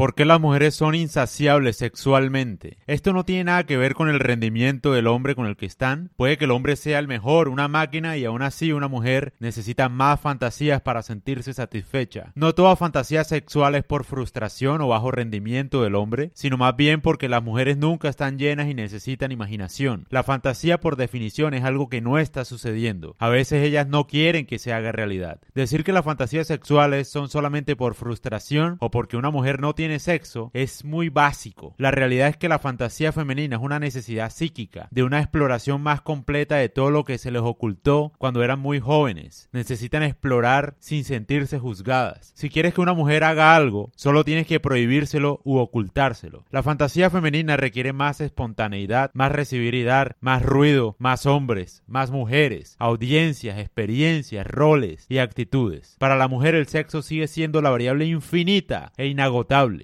¿Por qué las mujeres son insaciables sexualmente? Esto no tiene nada que ver con el rendimiento del hombre con el que están. Puede que el hombre sea el mejor, una máquina, y aún así una mujer necesita más fantasías para sentirse satisfecha. No toda fantasía sexual es por frustración o bajo rendimiento del hombre, sino más bien porque las mujeres nunca están llenas y necesitan imaginación. La fantasía por definición es algo que no está sucediendo. A veces ellas no quieren que se haga realidad. Decir que las fantasías sexuales son solamente por frustración o porque una mujer no tiene sexo es muy básico. La realidad es que la fantasía femenina es una necesidad psíquica, de una exploración más completa de todo lo que se les ocultó cuando eran muy jóvenes. Necesitan explorar sin sentirse juzgadas. Si quieres que una mujer haga algo, solo tienes que prohibírselo u ocultárselo. La fantasía femenina requiere más espontaneidad, más recibir y dar, más ruido, más hombres, más mujeres, audiencias, experiencias, roles y actitudes. Para la mujer el sexo sigue siendo la variable infinita e inagotable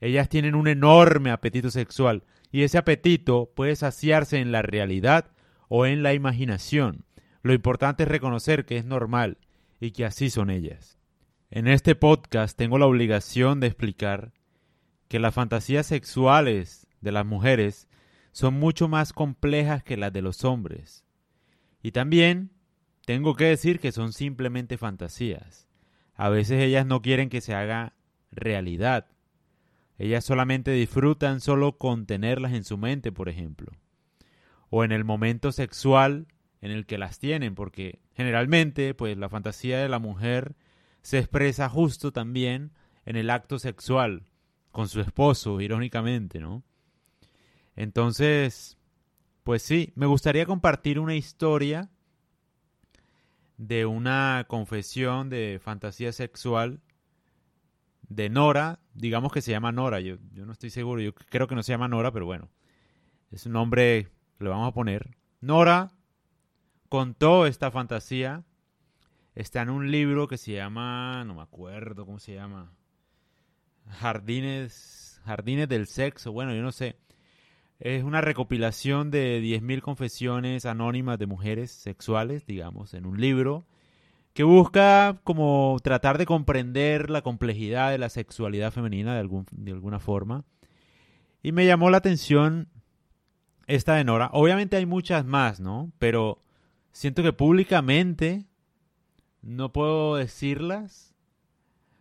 ellas tienen un enorme apetito sexual y ese apetito puede saciarse en la realidad o en la imaginación. Lo importante es reconocer que es normal y que así son ellas. En este podcast tengo la obligación de explicar que las fantasías sexuales de las mujeres son mucho más complejas que las de los hombres. Y también tengo que decir que son simplemente fantasías. A veces ellas no quieren que se haga realidad. Ellas solamente disfrutan solo con tenerlas en su mente, por ejemplo. O en el momento sexual en el que las tienen, porque generalmente, pues la fantasía de la mujer se expresa justo también en el acto sexual con su esposo, irónicamente, ¿no? Entonces, pues sí, me gustaría compartir una historia de una confesión de fantasía sexual de Nora, digamos que se llama Nora, yo, yo no estoy seguro, yo creo que no se llama Nora, pero bueno, es un nombre que le vamos a poner. Nora contó esta fantasía, está en un libro que se llama, no me acuerdo cómo se llama, Jardines, Jardines del Sexo, bueno, yo no sé. Es una recopilación de 10.000 confesiones anónimas de mujeres sexuales, digamos, en un libro que busca como tratar de comprender la complejidad de la sexualidad femenina de, algún, de alguna forma. Y me llamó la atención esta de Nora. Obviamente hay muchas más, ¿no? Pero siento que públicamente no puedo decirlas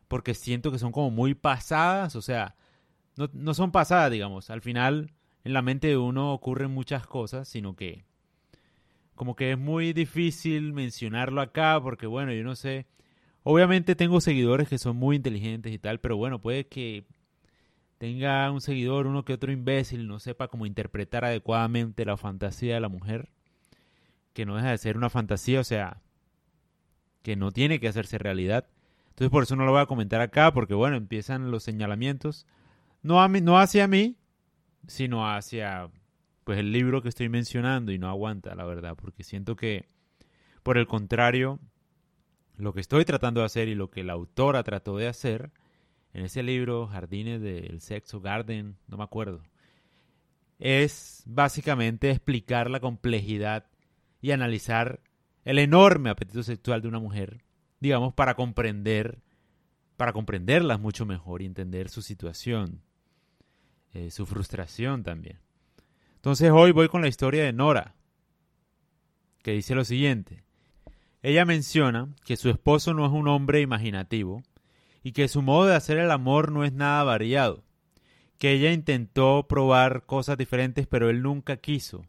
porque siento que son como muy pasadas, o sea, no, no son pasadas, digamos. Al final, en la mente de uno ocurren muchas cosas, sino que como que es muy difícil mencionarlo acá porque bueno, yo no sé. Obviamente tengo seguidores que son muy inteligentes y tal, pero bueno, puede que tenga un seguidor, uno que otro imbécil, no sepa cómo interpretar adecuadamente la fantasía de la mujer, que no deja de ser una fantasía, o sea, que no tiene que hacerse realidad. Entonces por eso no lo voy a comentar acá, porque bueno, empiezan los señalamientos, no, a mí, no hacia mí, sino hacia pues el libro que estoy mencionando y no aguanta, la verdad, porque siento que, por el contrario, lo que estoy tratando de hacer y lo que la autora trató de hacer en ese libro, Jardines del Sexo, Garden, no me acuerdo, es básicamente explicar la complejidad y analizar el enorme apetito sexual de una mujer, digamos, para comprender, para comprenderlas mucho mejor y entender su situación, eh, su frustración también. Entonces hoy voy con la historia de Nora, que dice lo siguiente. Ella menciona que su esposo no es un hombre imaginativo y que su modo de hacer el amor no es nada variado, que ella intentó probar cosas diferentes pero él nunca quiso.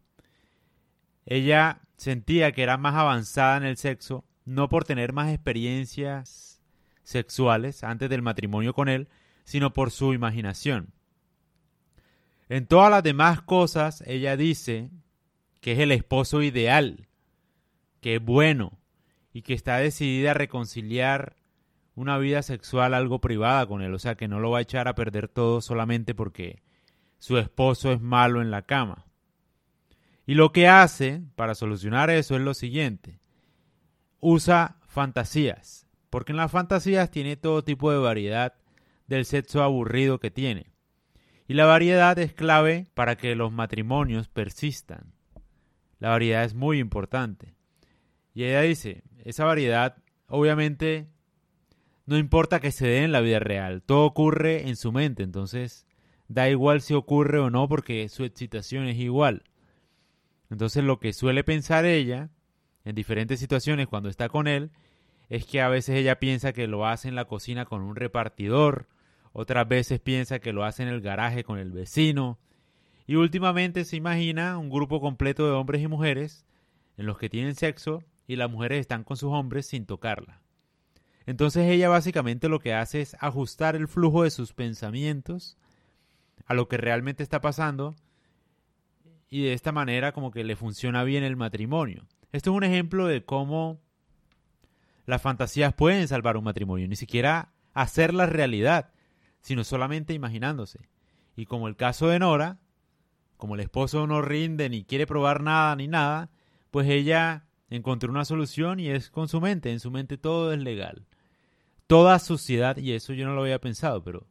Ella sentía que era más avanzada en el sexo, no por tener más experiencias sexuales antes del matrimonio con él, sino por su imaginación. En todas las demás cosas, ella dice que es el esposo ideal, que es bueno y que está decidida a reconciliar una vida sexual algo privada con él, o sea que no lo va a echar a perder todo solamente porque su esposo es malo en la cama. Y lo que hace para solucionar eso es lo siguiente, usa fantasías, porque en las fantasías tiene todo tipo de variedad del sexo aburrido que tiene. Y la variedad es clave para que los matrimonios persistan. La variedad es muy importante. Y ella dice, esa variedad obviamente no importa que se dé en la vida real, todo ocurre en su mente, entonces da igual si ocurre o no porque su excitación es igual. Entonces lo que suele pensar ella en diferentes situaciones cuando está con él es que a veces ella piensa que lo hace en la cocina con un repartidor, otras veces piensa que lo hace en el garaje con el vecino, y últimamente se imagina un grupo completo de hombres y mujeres en los que tienen sexo y las mujeres están con sus hombres sin tocarla. Entonces ella básicamente lo que hace es ajustar el flujo de sus pensamientos a lo que realmente está pasando y de esta manera como que le funciona bien el matrimonio. Esto es un ejemplo de cómo las fantasías pueden salvar un matrimonio, ni siquiera hacerla realidad, sino solamente imaginándose. Y como el caso de Nora, como el esposo no rinde ni quiere probar nada ni nada, pues ella encontró una solución y es con su mente. En su mente todo es legal. Toda suciedad, y eso yo no lo había pensado, pero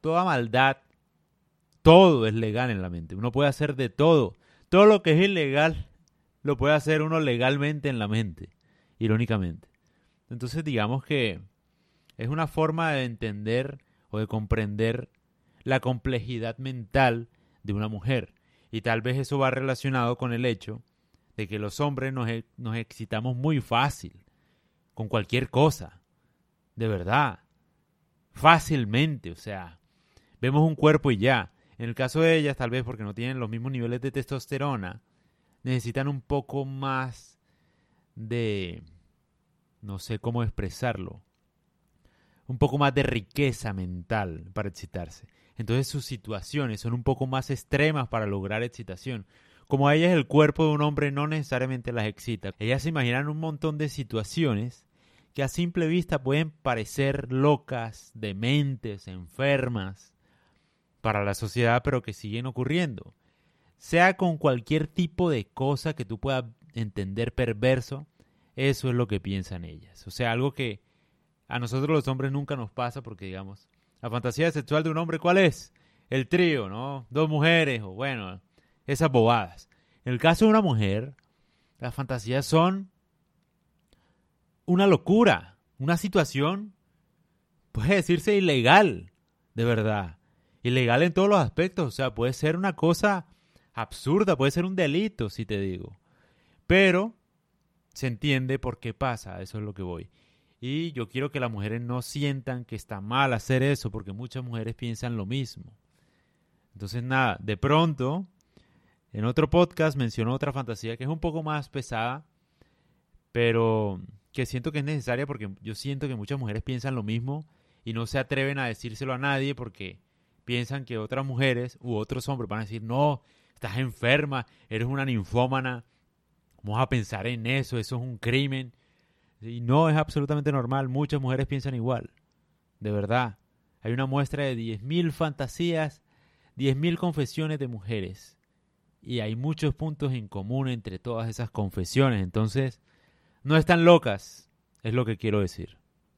toda maldad, todo es legal en la mente. Uno puede hacer de todo. Todo lo que es ilegal lo puede hacer uno legalmente en la mente, irónicamente. Entonces digamos que es una forma de entender de comprender la complejidad mental de una mujer. Y tal vez eso va relacionado con el hecho de que los hombres nos, e, nos excitamos muy fácil con cualquier cosa. De verdad. Fácilmente. O sea, vemos un cuerpo y ya. En el caso de ellas, tal vez porque no tienen los mismos niveles de testosterona, necesitan un poco más de... no sé cómo expresarlo. Un poco más de riqueza mental para excitarse. Entonces sus situaciones son un poco más extremas para lograr excitación. Como a ellas el cuerpo de un hombre no necesariamente las excita. Ellas se imaginan un montón de situaciones que a simple vista pueden parecer locas, dementes, enfermas para la sociedad, pero que siguen ocurriendo. Sea con cualquier tipo de cosa que tú puedas entender perverso, eso es lo que piensan ellas. O sea, algo que a nosotros los hombres nunca nos pasa porque, digamos, la fantasía sexual de un hombre, ¿cuál es? El trío, ¿no? Dos mujeres, o bueno, esas bobadas. En el caso de una mujer, las fantasías son una locura, una situación, puede decirse ilegal, de verdad. Ilegal en todos los aspectos, o sea, puede ser una cosa absurda, puede ser un delito, si te digo. Pero se entiende por qué pasa, eso es lo que voy. Y yo quiero que las mujeres no sientan que está mal hacer eso, porque muchas mujeres piensan lo mismo. Entonces, nada, de pronto, en otro podcast mencionó otra fantasía que es un poco más pesada, pero que siento que es necesaria porque yo siento que muchas mujeres piensan lo mismo y no se atreven a decírselo a nadie porque piensan que otras mujeres u otros hombres van a decir, no, estás enferma, eres una ninfómana, vamos a pensar en eso, eso es un crimen. Y no es absolutamente normal, muchas mujeres piensan igual, de verdad. Hay una muestra de 10.000 fantasías, 10.000 confesiones de mujeres. Y hay muchos puntos en común entre todas esas confesiones. Entonces, no están locas, es lo que quiero decir.